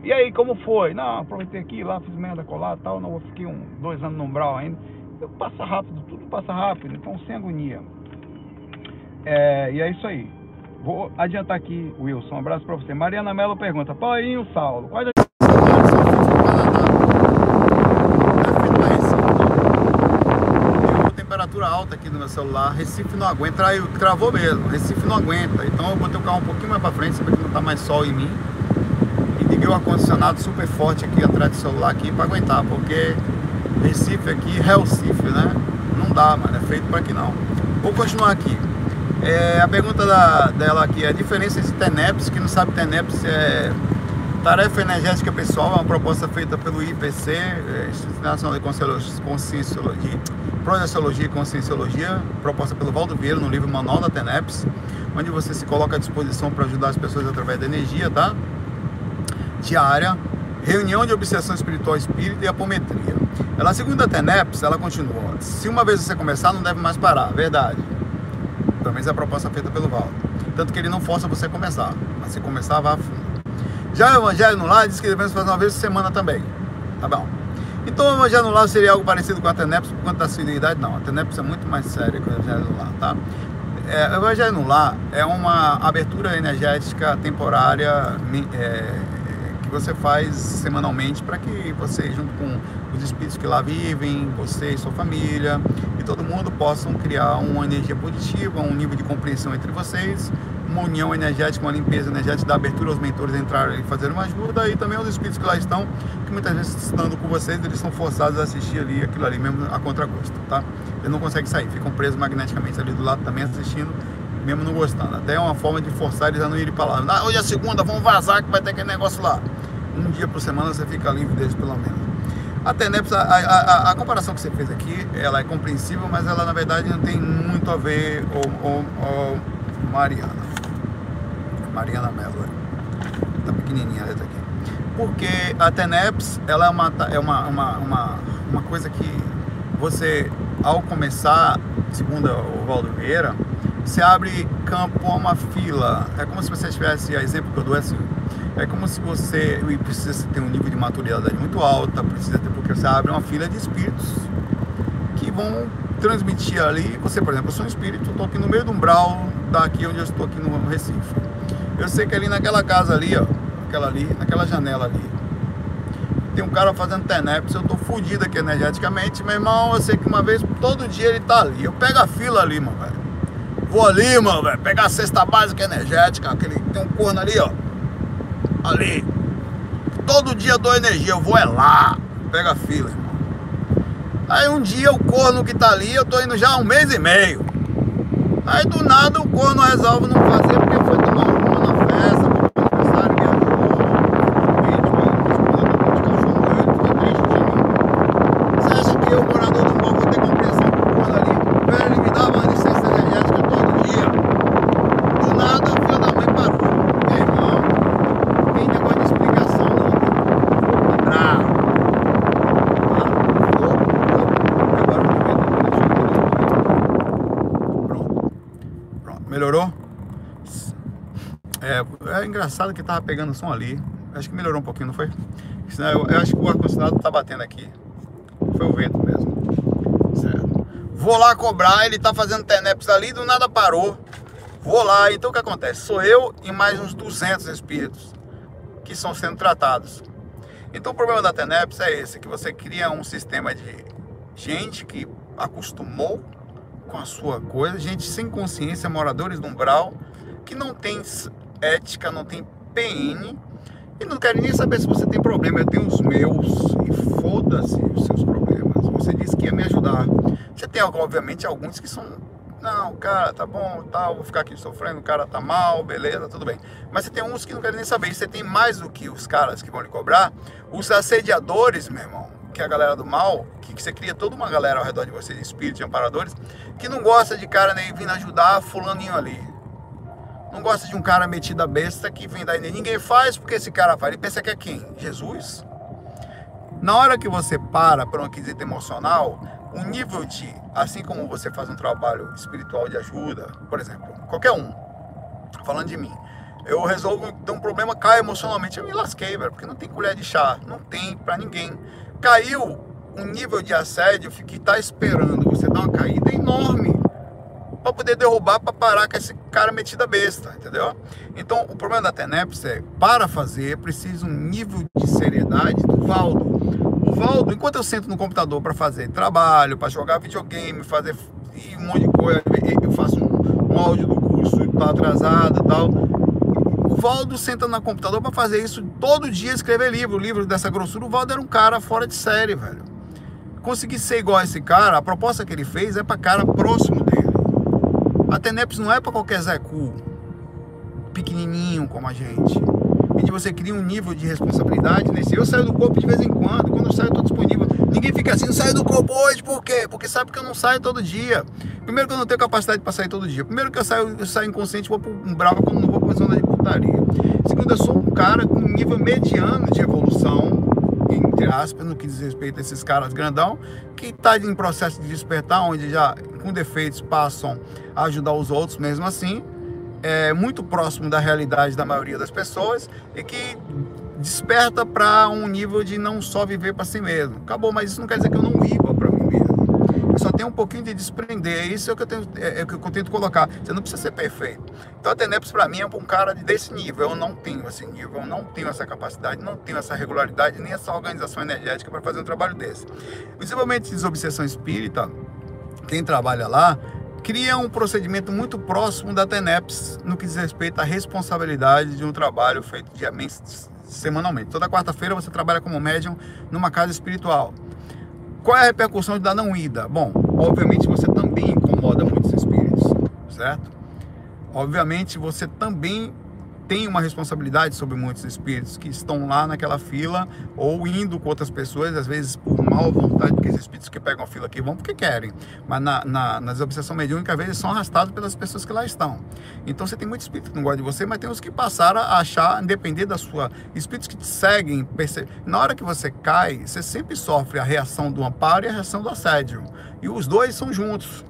E aí, como foi? Não, aproveitei aqui, lá, fiz merda colar tal, não, fiquei um, dois anos no umbral ainda. Eu, passa rápido, tudo passa rápido, então sem agonia. É, e é isso aí. Vou adiantar aqui, Wilson. Um abraço para você. Mariana Mello pergunta: Paulinho Saulo, quais temperatura alta aqui no meu celular. Recife não aguenta, travou mesmo. Recife não aguenta. Então eu botei o carro um pouquinho mais para frente, saber que não tá mais sol em mim. E liguei o ar-condicionado super forte aqui atrás do celular aqui para aguentar, porque Recife aqui, Recife, né? Não dá, mano. É feito para aqui não. Vou continuar aqui. É, a pergunta da, dela aqui é a diferença entre TENEPS, que não sabe TENEPS é Tarefa Energética Pessoal, é uma proposta feita pelo IPC, é, Instituto Nacional de Conscienciologia, Projeciologia e Conscienciologia, proposta pelo Valdo Vieira no livro Manual da TENEPS, onde você se coloca à disposição para ajudar as pessoas através da energia, tá? Diária, reunião de obsessão espiritual espírita e apometria. Ela, segundo a TENEPS, ela continua, se uma vez você começar, não deve mais parar, verdade. Pelo menos é a proposta feita pelo Valdo. Tanto que ele não força você a começar, mas se começar, vá a fundo. Já o Evangelho no Lar diz que devemos fazer uma vez por semana também. Tá bom. Então o Evangelho no Lar seria algo parecido com a Teneps por conta da assiduidade? Não, a Teneps é muito mais séria que o Evangelho no Lar, tá? É, o Evangelho no Lar é uma abertura energética temporária é, você faz semanalmente para que você, junto com os espíritos que lá vivem, você e sua família, e todo mundo possam criar uma energia positiva, um nível de compreensão entre vocês, uma união energética, uma limpeza energética, dar abertura aos mentores entrarem e fazer uma ajuda, e também aos espíritos que lá estão, que muitas vezes estando com vocês, eles são forçados a assistir ali aquilo ali mesmo a contragosto, tá? Eles não conseguem sair, ficam presos magneticamente ali do lado também assistindo, mesmo não gostando. Até é uma forma de forçar eles a não irem para lá. Ah, hoje é segunda, vamos vazar que vai ter aquele negócio lá. Um dia por semana você fica livre deles pelo menos. A TENEPS, a, a, a, comparação que você fez aqui, ela é compreensível, mas ela na verdade não tem muito a ver, com Mariana. Mariana Mello, tá pequenininha a letra aqui. Porque a TENEPS, ela é uma, é uma, uma, uma, uma coisa que você, ao começar, segundo o Valdo Vieira, você abre campo a uma fila. É como se você tivesse, a exemplo que eu dou é assim, é como se você precisa ter um nível de maturidade muito alta, precisa ter, porque você abre uma fila de espíritos que vão transmitir ali. Você, por exemplo, eu sou um espírito, estou aqui no meio do umbral daqui onde eu estou aqui no Recife. Eu sei que ali naquela casa ali, ó, aquela ali, naquela janela ali, tem um cara fazendo teneps, eu tô fudido aqui energeticamente, meu irmão, eu sei que uma vez, todo dia ele tá ali. Eu pego a fila ali, mano, velho. Vou ali, mano, velho, pegar a cesta básica energética, aquele tem um corno ali, ó ali. Todo dia dou energia, eu vou é lá, pega a fila, irmão. Aí um dia o corno que tá ali, eu tô indo já há um mês e meio. Aí do nada o corno resolve não fazer porque engraçado que tava pegando som ali. Acho que melhorou um pouquinho, não foi? Eu, eu acho que o ar-condicionado tá batendo aqui. Foi o vento mesmo. Certo. Vou lá cobrar, ele tá fazendo teneps ali, do nada parou. Vou lá, então o que acontece? Sou eu e mais uns 200 espíritos que estão sendo tratados. Então o problema da TENEPS é esse, que você cria um sistema de gente que acostumou com a sua coisa, gente sem consciência, moradores do umbral, que não tem ética, não tem PN e não querem nem saber se você tem problema. Eu tenho os meus e foda-se os seus problemas. Você disse que ia me ajudar. Você tem, obviamente, alguns que são não, cara, tá bom, tal, vou ficar aqui sofrendo, o cara tá mal, beleza, tudo bem. Mas você tem uns que não querem nem saber. E você tem mais do que os caras que vão lhe cobrar, os assediadores, meu irmão, que é a galera do mal, que, que você cria toda uma galera ao redor de você, espíritos, amparadores, que não gosta de cara nem vindo ajudar fulaninho ali. Não gosta de um cara metido a besta que vem daí. Ninguém faz porque esse cara faz. Ele pensa que é quem? Jesus? Na hora que você para para um quesito emocional, o nível de, assim como você faz um trabalho espiritual de ajuda, por exemplo, qualquer um, falando de mim, eu resolvo ter um problema, cai emocionalmente, eu me lasquei, velho, porque não tem colher de chá, não tem para ninguém. Caiu um nível de assédio que tá esperando você dar uma caída enorme para poder derrubar, para parar com esse cara metido a besta, entendeu? Então, o problema da TENEPS é, para fazer, precisa um nível de seriedade do Valdo. O Valdo, enquanto eu sento no computador para fazer trabalho, para jogar videogame, fazer um monte de coisa, eu faço um, um áudio do curso, tá atrasado e tal. O Valdo senta no computador para fazer isso todo dia, escrever livro, livro dessa grossura. O Valdo era um cara fora de série, velho. Conseguir ser igual a esse cara, a proposta que ele fez é para cara próximo dele. A Teneps não é para qualquer Zé Cu, pequenininho como a gente. E você cria um nível de responsabilidade nesse. Eu saio do corpo de vez em quando, quando eu saio eu estou disponível. Ninguém fica assim, saio do corpo hoje, por quê? Porque sabe que eu não saio todo dia. Primeiro que eu não tenho capacidade para sair todo dia. Primeiro que eu saio, eu saio inconsciente, vou um bravo quando não vou para zona de putaria. Segundo, eu sou um cara com nível mediano de evolução, entre aspas, no que diz respeito a esses caras grandão, que está em processo de despertar, onde já com defeitos passam a ajudar os outros mesmo assim, é muito próximo da realidade da maioria das pessoas e que desperta para um nível de não só viver para si mesmo. Acabou, mas isso não quer dizer que eu não viva para mim mesmo. Eu só tenho um pouquinho de desprender. É isso é o que eu, tenho, é, é o que eu tento colocar. Você não precisa ser perfeito. Então a Teneps para mim é um cara desse nível. Eu não tenho esse nível, eu não tenho essa capacidade, não tenho essa regularidade, nem essa organização energética para fazer um trabalho desse. Desenvolvimento de desobsessão espírita, quem trabalha lá, cria um procedimento muito próximo da TENEPS no que diz respeito à responsabilidade de um trabalho feito diariamente, semanalmente. Toda quarta-feira você trabalha como médium numa casa espiritual. Qual é a repercussão de dar não ida? Bom, obviamente você também incomoda muitos espíritos, certo? Obviamente você também tem uma responsabilidade sobre muitos espíritos que estão lá naquela fila ou indo com outras pessoas, às vezes por mal vontade, porque esses espíritos que pegam a fila aqui vão porque querem, mas na, na, nas obsessão mediúnica, às vezes são arrastados pelas pessoas que lá estão. Então você tem muitos espíritos que não gostam de você, mas tem os que passaram a achar, independente da sua. Espíritos que te seguem, percebe... na hora que você cai, você sempre sofre a reação do amparo e a reação do assédio. E os dois são juntos.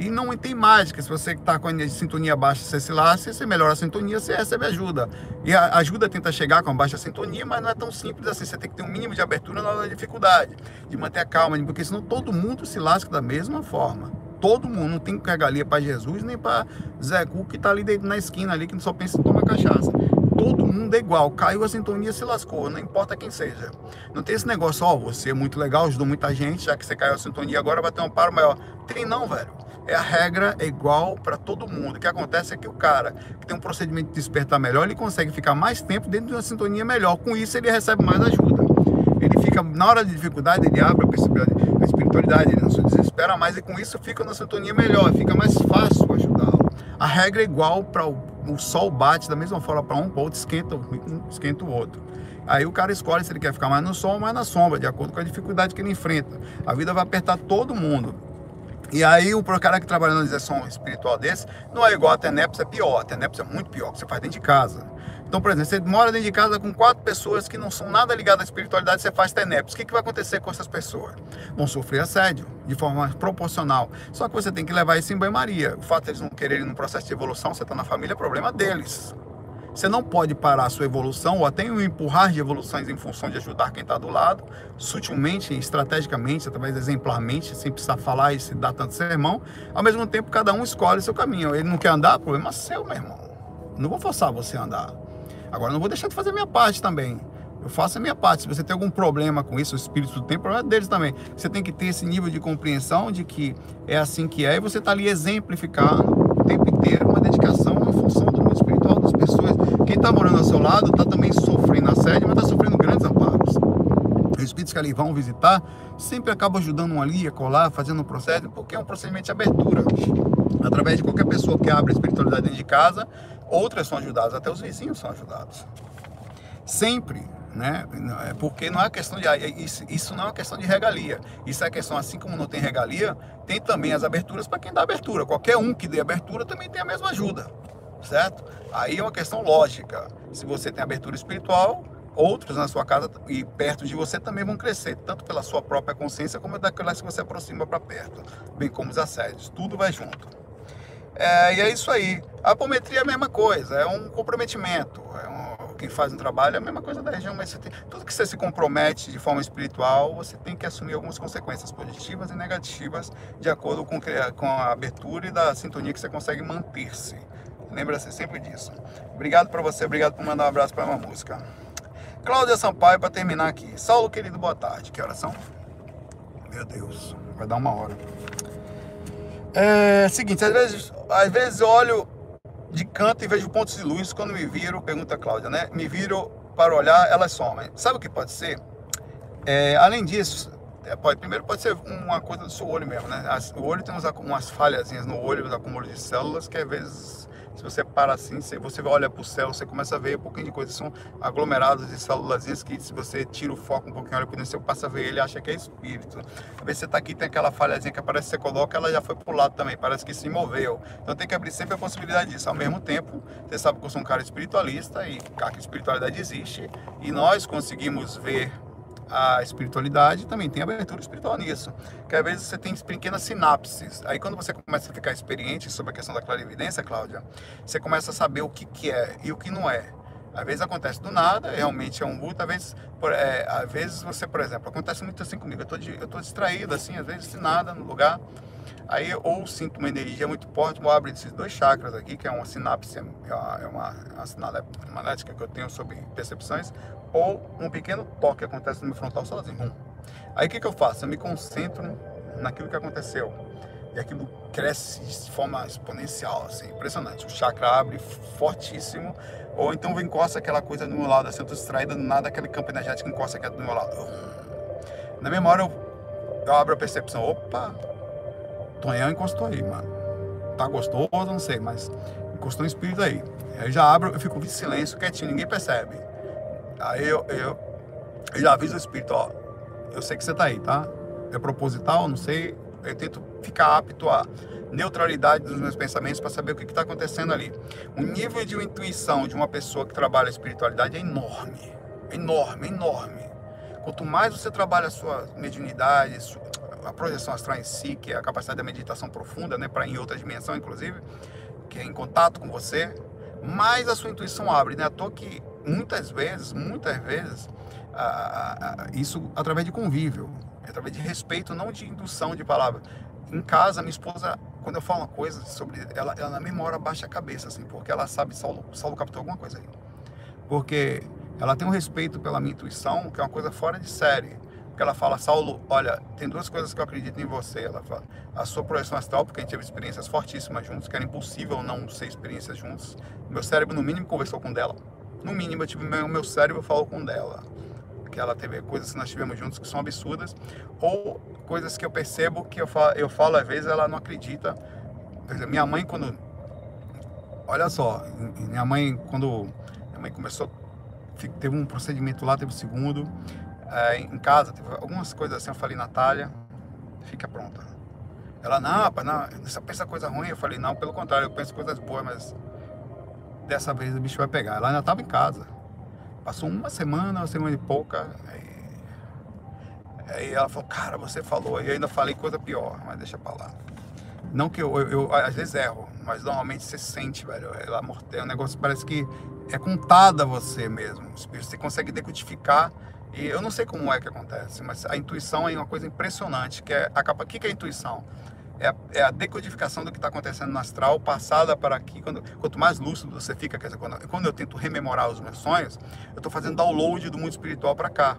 E não tem mágica. Se você está com a sintonia baixa, você se lasca, você melhora a sintonia, você recebe ajuda. E a ajuda tenta chegar com a baixa sintonia, mas não é tão simples assim. Você tem que ter um mínimo de abertura na hora da dificuldade, de manter a calma, porque senão todo mundo se lasca da mesma forma. Todo mundo, não tem regalia para Jesus nem para Zé Cu que está ali na esquina ali, que só pensa em tomar cachaça todo mundo é igual. Caiu a sintonia, se lascou, não importa quem seja. Não tem esse negócio, ó, oh, você é muito legal, ajudou muita gente, já que você caiu a sintonia, agora vai ter um paro maior. Tem não, velho é a regra é igual para todo mundo. O que acontece é que o cara que tem um procedimento de despertar melhor, ele consegue ficar mais tempo dentro de uma sintonia melhor. Com isso, ele recebe mais ajuda. Ele fica, na hora de dificuldade, ele abre a espiritualidade, ele não se desespera mais e com isso fica na sintonia melhor, fica mais fácil ajudá-lo. A regra é igual para o, o sol bate da mesma forma para um, para outro esquenta, esquenta o outro. Aí o cara escolhe se ele quer ficar mais no sol ou mais na sombra, de acordo com a dificuldade que ele enfrenta. A vida vai apertar todo mundo. E aí o cara que trabalha na direção espiritual desse não é igual a Teneps, é pior. A Teneps é muito pior, que você faz dentro de casa. Então, por exemplo, você mora dentro de casa com quatro pessoas que não são nada ligadas à espiritualidade, você faz Teneps. O que, que vai acontecer com essas pessoas? Vão sofrer assédio de forma proporcional. Só que você tem que levar isso em banho-maria. O fato de eles não quererem no processo de evolução, você está na família, é problema deles. Você não pode parar a sua evolução ou até empurrar de evoluções em função de ajudar quem está do lado, sutilmente, estrategicamente, através exemplarmente, sem precisar falar e se dar tanto sermão. Ao mesmo tempo, cada um escolhe seu caminho. Ele não quer andar, problema seu, meu irmão. Não vou forçar você a andar. Agora, não vou deixar de fazer a minha parte também. Eu faço a minha parte. Se você tem algum problema com isso, o espírito tem problema deles também. Você tem que ter esse nível de compreensão de que é assim que é e você está ali exemplificando o tempo inteiro uma dedicação em função do mundo espiritual das pessoas. Quem está morando ao seu lado está também sofrendo assédio, mas está sofrendo grandes amparos. Os espíritos que ali vão visitar sempre acabo ajudando um ali a colar, fazendo um processo, porque é um procedimento de abertura. Através de qualquer pessoa que abre a espiritualidade dentro de casa, outras são ajudadas, até os vizinhos são ajudados. Sempre, né? É porque não é questão de isso, isso não é uma questão de regalia. Isso é questão assim como não tem regalia, tem também as aberturas para quem dá abertura. Qualquer um que dê abertura também tem a mesma ajuda, certo? Aí é uma questão lógica. Se você tem abertura espiritual, outros na sua casa e perto de você também vão crescer, tanto pela sua própria consciência como daquelas que você aproxima para perto, bem como os assédios. Tudo vai junto. É, e é isso aí. A apometria é a mesma coisa, é um comprometimento. É um, quem faz um trabalho é a mesma coisa da região, mas tem, tudo que você se compromete de forma espiritual, você tem que assumir algumas consequências positivas e negativas de acordo com, com a abertura e da sintonia que você consegue manter-se. Lembra-se sempre disso. Obrigado para você, obrigado por mandar um abraço para uma música. Cláudia Sampaio, para terminar aqui. Saulo, querido, boa tarde. Que horas são? Meu Deus, vai dar uma hora. É seguinte, às vezes, às vezes olho de canto e vejo pontos de luz. Quando me viro, pergunta a Cláudia, né? Me viro para olhar, elas somem. Sabe o que pode ser? É, além disso, é, pode, primeiro pode ser uma coisa do seu olho mesmo, né? As, o olho tem umas, umas falhazinhas no olho, os acúmulos de células, que às vezes se você para assim, você olha para o céu, você começa a ver um pouquinho de coisas. São aglomerados de células que se você tira o foco um pouquinho, olha para o céu, passa a ver ele, acha que é espírito. Às vezes você está aqui, tem aquela falhazinha que parece você coloca, ela já foi para o lado também, parece que se moveu. Então tem que abrir sempre a possibilidade disso. Ao mesmo tempo, você sabe que eu sou um cara espiritualista e a espiritualidade existe e nós conseguimos ver a espiritualidade também tem abertura espiritual nisso. Que às vezes você tem pequenas sinapses. Aí quando você começa a ficar experiente sobre a questão da clarividência, Cláudia, você começa a saber o que, que é e o que não é. Às vezes acontece do nada, realmente é um vulto, às vezes, por, é, às vezes você, por exemplo, acontece muito assim comigo, eu tô, eu tô distraído assim, às vezes nada no lugar, Aí ou sinto uma energia muito forte, ou abre esses dois chakras aqui, que é uma sinapse, é uma, é uma sinalética que eu tenho sobre percepções, ou um pequeno toque acontece no meu frontal sozinho. Aí o que, que eu faço? Eu me concentro naquilo que aconteceu. E aquilo cresce de forma exponencial, assim, impressionante. O chakra abre fortíssimo, ou então vem encosta aquela coisa do meu lado, assim, eu tô distraída do nada, aquele campo energético encosta aqui do meu lado. Na mesma hora eu, eu abro a percepção, opa, Tonhão encostou aí, mano. Tá gostoso, não sei, mas encostou um espírito aí. Aí já abro, eu fico em silêncio, quietinho, ninguém percebe. Aí eu, eu, eu já aviso o espírito, ó, eu sei que você tá aí, tá? É proposital, não sei. Eu tento ficar apto a neutralidade dos meus pensamentos para saber o que está acontecendo ali. O nível de intuição de uma pessoa que trabalha a espiritualidade é enorme. Enorme, enorme. Quanto mais você trabalha a sua mediunidade, a projeção astral em si, que é a capacidade da meditação profunda, né, para em outra dimensão, inclusive, que é em contato com você, mais a sua intuição abre, né? À toa que muitas vezes, muitas vezes, isso através de convívio, através de respeito, não de indução de palavra. Em casa, minha esposa, quando eu falo uma coisa sobre ela, ela na mesma hora baixa a cabeça, assim, porque ela sabe, Saulo, Saulo captou alguma coisa aí. Porque ela tem um respeito pela minha intuição, que é uma coisa fora de série que ela fala, Saulo, olha, tem duas coisas que eu acredito em você. Ela fala, a sua projeção astral, porque a gente teve experiências fortíssimas juntos, que era impossível não ser experiências juntos. Meu cérebro, no mínimo, conversou com dela. No mínimo, eu tive, meu, meu cérebro falou com dela. Que ela teve coisas que nós tivemos juntos que são absurdas, ou coisas que eu percebo que eu falo, eu falo às vezes, ela não acredita. Por exemplo, minha mãe, quando. Olha só, minha mãe, quando. Minha mãe começou. Teve um procedimento lá, teve o um segundo é, em casa, teve algumas coisas assim, eu falei, Natália, fica pronta. Ela, não, rapaz, não, você pensa coisa ruim? Eu falei, não, pelo contrário, eu penso coisas boas, mas dessa vez o bicho vai pegar. Ela ainda estava em casa. Passou uma semana, uma semana e pouca. Aí, aí ela falou, cara, você falou. E eu ainda falei coisa pior, mas deixa pra lá. Não que eu, eu, eu, às vezes erro, mas normalmente você sente, velho. Ela é um negócio parece que é contada você mesmo. Você consegue decodificar e eu não sei como é que acontece, mas a intuição é uma coisa impressionante, que é a capa. O que é a intuição? É a, é a decodificação do que está acontecendo no astral, passada para aqui. Quando, quanto mais lúcido você fica, quer dizer, quando, quando eu tento rememorar os meus sonhos, eu estou fazendo download do mundo espiritual para cá.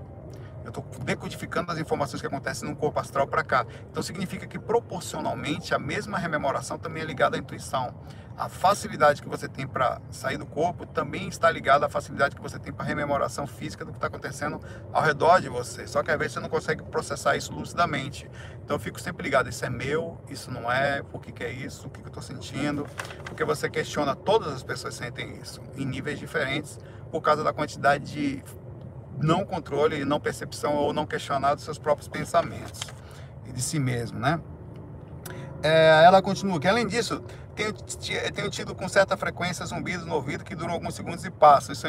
Eu estou decodificando as informações que acontecem no corpo astral para cá. Então significa que proporcionalmente a mesma rememoração também é ligada à intuição. A facilidade que você tem para sair do corpo também está ligada à facilidade que você tem para rememoração física do que está acontecendo ao redor de você. Só que às vezes você não consegue processar isso lucidamente. Então eu fico sempre ligado, isso é meu, isso não é, por que, que é isso, o que, que eu estou sentindo. Porque você questiona, todas as pessoas sentem isso, em níveis diferentes, por causa da quantidade de não controle, não percepção ou não questionar dos seus próprios pensamentos e de si mesmo, né? É, ela continua que além disso tenho, tenho tido com certa frequência zumbidos no ouvido que duram alguns segundos e passam. Isso,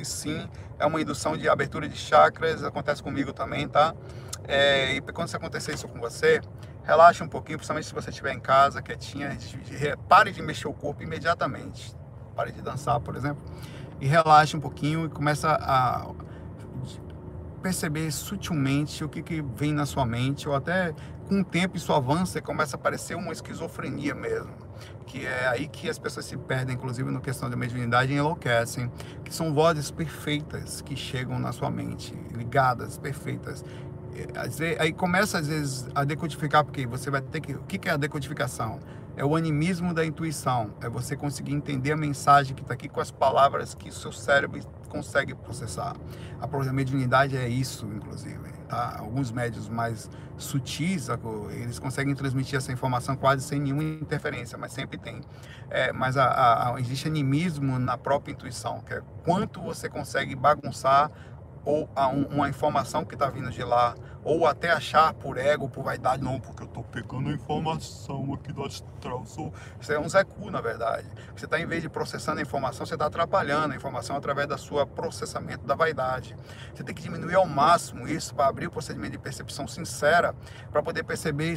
isso sim é uma indução de abertura de chakras, acontece comigo também, tá? É, e quando acontecer isso com você, relaxe um pouquinho, principalmente se você estiver em casa, quietinha, pare de mexer o corpo imediatamente. Pare de dançar, por exemplo, e relaxe um pouquinho e começa a perceber sutilmente o que, que vem na sua mente, ou até com o tempo isso avança e começa a aparecer uma esquizofrenia mesmo. Que é aí que as pessoas se perdem, inclusive no questão da mediunidade, e enlouquecem. Que são vozes perfeitas que chegam na sua mente, ligadas, perfeitas. Aí começa às vezes a decodificar, porque você vai ter que. O que é a decodificação? É o animismo da intuição. É você conseguir entender a mensagem que está aqui com as palavras que o seu cérebro consegue processar. A mediunidade é isso, inclusive. Tá? Alguns médios mais sutis, eles conseguem transmitir essa informação quase sem nenhuma interferência, mas sempre tem. É, mas a, a, existe animismo na própria intuição, que é quanto você consegue bagunçar ou a um, uma informação que está vindo de lá, ou até achar por ego, por vaidade, não, porque eu estou pegando informação aqui do astral. Sou... Isso é um Zecu, na verdade. Você está, em vez de processando a informação, você está atrapalhando a informação através da sua processamento da vaidade. Você tem que diminuir ao máximo isso para abrir o procedimento de percepção sincera, para poder perceber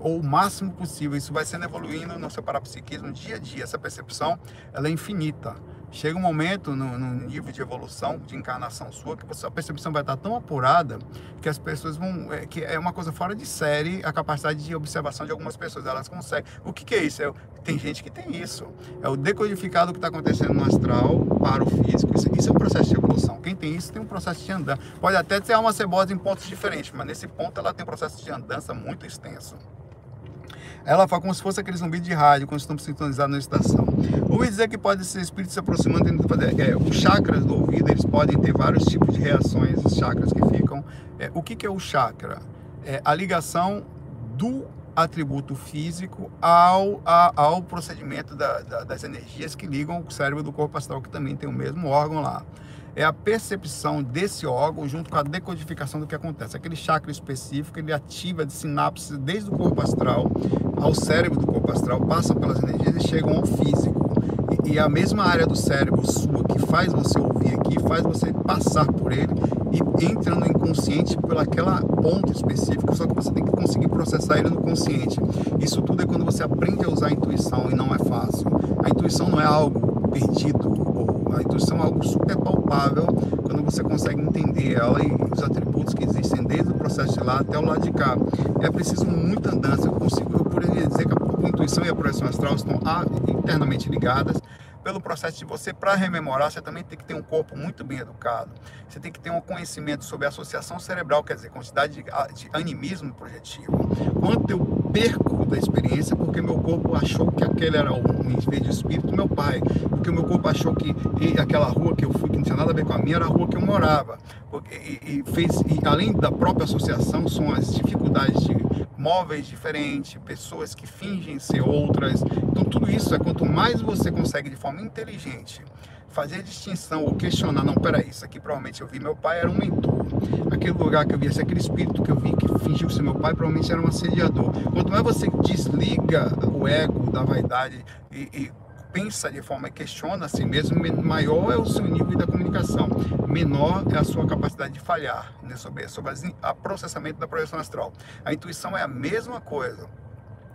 ou o máximo possível. Isso vai sendo evoluindo no seu parapsiquismo dia a dia. Essa percepção ela é infinita. Chega um momento no, no, nível de evolução, de encarnação sua, que a percepção vai estar tão apurada que as pessoas vão. É, que é uma coisa fora de série a capacidade de observação de algumas pessoas. Elas conseguem. O que, que é isso? É, tem gente que tem isso. É o decodificado que está acontecendo no astral para o físico. Isso, isso, é um processo de evolução. Quem tem isso tem um processo de andança. Pode até ter uma cebosa em pontos diferentes, mas nesse ponto ela tem um processo de andança muito extenso. Ela fala como se fosse aquele zumbido de rádio quando estamos sintonizados na estação. Ouvi dizer que pode ser espírito se aproximando tentando fazer. É, os chakras do ouvido eles podem ter vários tipos de reações, os chakras que ficam. É, o que, que é o chakra? É a ligação do atributo físico ao, a, ao procedimento da, da, das energias que ligam o cérebro do corpo astral, que também tem o mesmo órgão lá é a percepção desse órgão junto com a decodificação do que acontece. Aquele chakra específico, ele ativa de sinapses desde o corpo astral ao cérebro do corpo astral, passam pelas energias e chegam ao físico. E, e a mesma área do cérebro sua que faz você ouvir aqui, faz você passar por ele e entra no inconsciente pelaquela ponto específico, só que você tem que conseguir processar ele no consciente. Isso tudo é quando você aprende a usar a intuição e não é fácil. A intuição não é algo perdido a intuição é algo super palpável quando você consegue entender ela e os atributos que existem desde o processo de lá até o lado de cá. É preciso muita andança. Eu, consigo, eu poderia dizer que a intuição e a projeção astral estão internamente ligadas pelo processo de você, para rememorar, você também tem que ter um corpo muito bem educado. Você tem que ter um conhecimento sobre associação cerebral, quer dizer, quantidade de, de animismo projetivo. Quanto eu perco da experiência porque meu corpo achou que aquele era um em de espírito meu pai, porque meu corpo achou que aquela rua que eu fui, que não tinha nada a ver com a minha, era a rua que eu morava. E, e fez, e além da própria associação, são as dificuldades de móveis diferentes, pessoas que fingem ser outras. Então tudo isso é quanto mais você consegue de forma inteligente fazer distinção ou questionar, não, peraí, isso aqui provavelmente eu vi meu pai era um mentor. Aquele lugar que eu vi, aquele espírito que eu vi que fingiu ser meu pai, provavelmente era um assediador. Quanto mais você desliga o ego da vaidade e, e pensa de forma questiona a si mesmo, maior é o seu nível da comunicação, menor é a sua capacidade de falhar né, sobre, sobre o processamento da projeção astral. A intuição é a mesma coisa.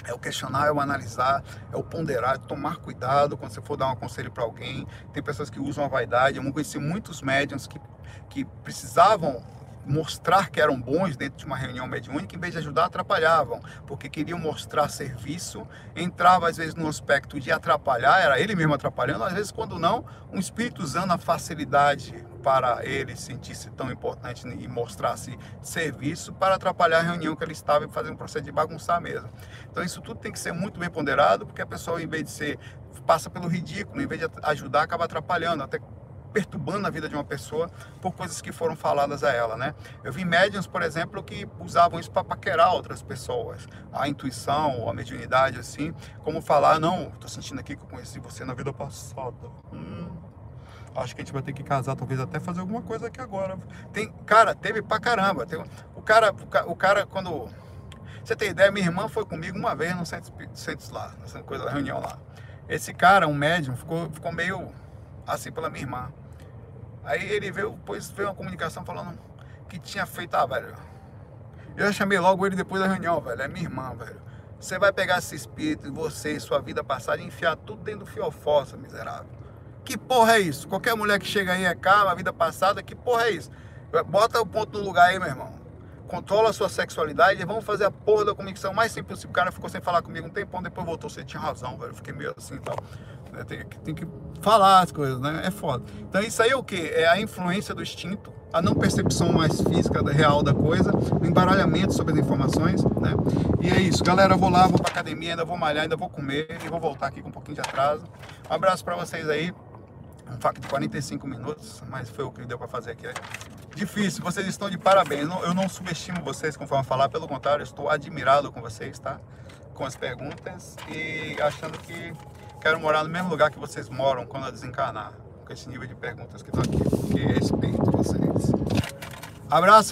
É o questionar, é o analisar, é o ponderar, é tomar cuidado quando você for dar um conselho para alguém. Tem pessoas que usam a vaidade. Eu conheci muitos médiums que, que precisavam mostrar que eram bons dentro de uma reunião mediúnica, em vez de ajudar, atrapalhavam, porque queriam mostrar serviço, entrava às vezes no aspecto de atrapalhar, era ele mesmo atrapalhando, às vezes quando não, um espírito usando a facilidade para ele sentir-se tão importante e mostrar-se serviço para atrapalhar a reunião que ele estava e fazer um processo de bagunçar mesmo. Então isso tudo tem que ser muito bem ponderado, porque a pessoa, em vez de ser, passa pelo ridículo, em vez de ajudar, acaba atrapalhando, até perturbando a vida de uma pessoa por coisas que foram faladas a ela, né? Eu vi médiums, por exemplo, que usavam isso para paquerar outras pessoas, a intuição, a mediunidade, assim, como falar, não, estou sentindo aqui que eu conheci você na vida passada. Hum, acho que a gente vai ter que casar, talvez até fazer alguma coisa aqui agora. Tem, cara, teve pra caramba. Tem, o cara, o cara quando você tem ideia, minha irmã foi comigo uma vez no centro, centro lá, nessa coisa, reunião lá. Esse cara, um médium, ficou, ficou meio assim pela minha irmã. Aí ele veio, depois veio uma comunicação falando que tinha feito, ah, velho. Eu chamei logo ele depois da reunião, velho. É minha irmã, velho. Você vai pegar esse espírito, você, sua vida passada, e enfiar tudo dentro do fiofó, seu miserável. Que porra é isso? Qualquer mulher que chega aí é calma, vida passada, que porra é isso? Bota o ponto no lugar aí, meu irmão. Controla a sua sexualidade e vamos fazer a porra da comunicação mais simples possível. O cara ficou sem falar comigo um tempão, depois voltou, você tinha razão, velho. Fiquei meio assim e tal. Né? Tem, tem, que falar as coisas, né? É foda. Então isso aí é o que? É a influência do instinto, a não percepção mais física, real da coisa, o embaralhamento sobre as informações, né? E é isso, galera. Eu vou lá, vou pra academia, ainda vou malhar, ainda vou comer e vou voltar aqui com um pouquinho de atraso. Um abraço para vocês aí. Um fac de 45 minutos, mas foi o que deu para fazer aqui. Difícil, vocês estão de parabéns. Eu não subestimo vocês, conforme falar, pelo contrário, estou admirado com vocês, tá? Com as perguntas e achando que quero morar no mesmo lugar que vocês moram quando eu desencarnar. Com esse nível de perguntas que estão aqui, porque respeito vocês. Abraço.